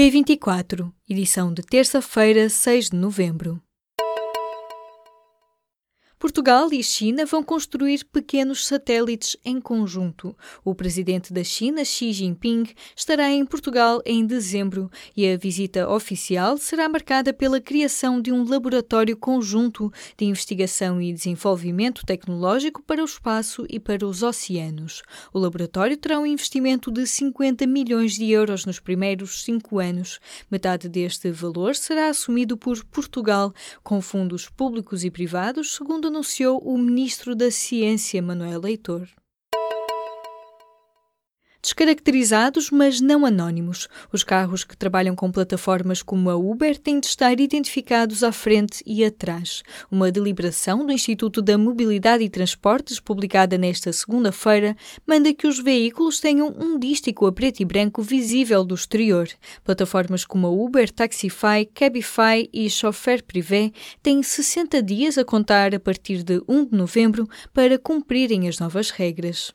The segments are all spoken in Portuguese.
P24, edição de terça-feira, 6 de novembro. Portugal e China vão construir pequenos satélites em conjunto. O presidente da China, Xi Jinping, estará em Portugal em dezembro e a visita oficial será marcada pela criação de um laboratório conjunto de investigação e desenvolvimento tecnológico para o espaço e para os oceanos. O laboratório terá um investimento de 50 milhões de euros nos primeiros cinco anos. Metade deste valor será assumido por Portugal, com fundos públicos e privados, segundo anunciou o ministro da Ciência, Manuel Leitor descaracterizados, mas não anónimos. Os carros que trabalham com plataformas como a Uber têm de estar identificados à frente e atrás. Uma deliberação do Instituto da Mobilidade e Transportes, publicada nesta segunda-feira, manda que os veículos tenham um dístico a preto e branco visível do exterior. Plataformas como a Uber, Taxify, Cabify e Chauffeur Privé têm 60 dias a contar a partir de 1 de novembro para cumprirem as novas regras.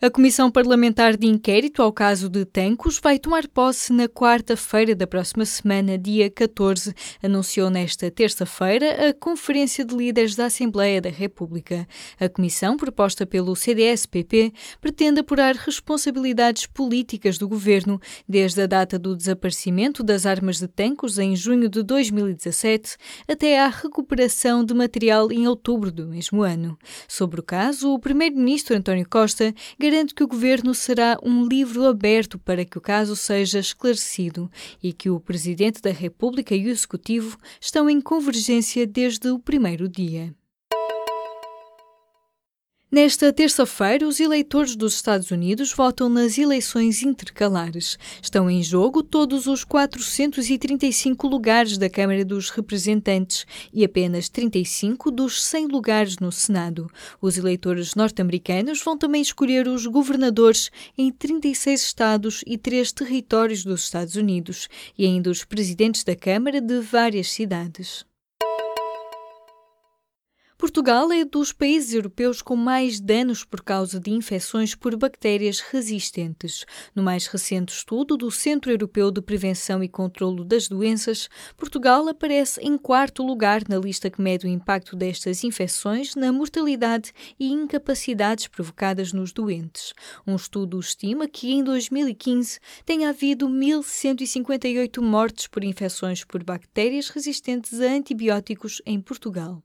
A Comissão Parlamentar de Inquérito ao caso de Tancos vai tomar posse na quarta-feira da próxima semana, dia 14, anunciou nesta terça-feira a Conferência de Líderes da Assembleia da República. A comissão, proposta pelo CDS-PP, pretende apurar responsabilidades políticas do governo desde a data do desaparecimento das armas de Tancos em junho de 2017 até à recuperação de material em outubro do mesmo ano. Sobre o caso, o primeiro-ministro António Costa garante que o governo será um livro aberto para que o caso seja esclarecido e que o Presidente da República e o Executivo estão em convergência desde o primeiro dia. Nesta terça-feira, os eleitores dos Estados Unidos votam nas eleições intercalares. Estão em jogo todos os 435 lugares da Câmara dos Representantes e apenas 35 dos 100 lugares no Senado. Os eleitores norte-americanos vão também escolher os governadores em 36 estados e 3 territórios dos Estados Unidos e ainda os presidentes da Câmara de várias cidades. Portugal é dos países europeus com mais danos por causa de infecções por bactérias resistentes. No mais recente estudo do Centro Europeu de Prevenção e Controlo das Doenças, Portugal aparece em quarto lugar na lista que mede o impacto destas infecções na mortalidade e incapacidades provocadas nos doentes. Um estudo estima que em 2015 tenha havido 1.158 mortes por infecções por bactérias resistentes a antibióticos em Portugal.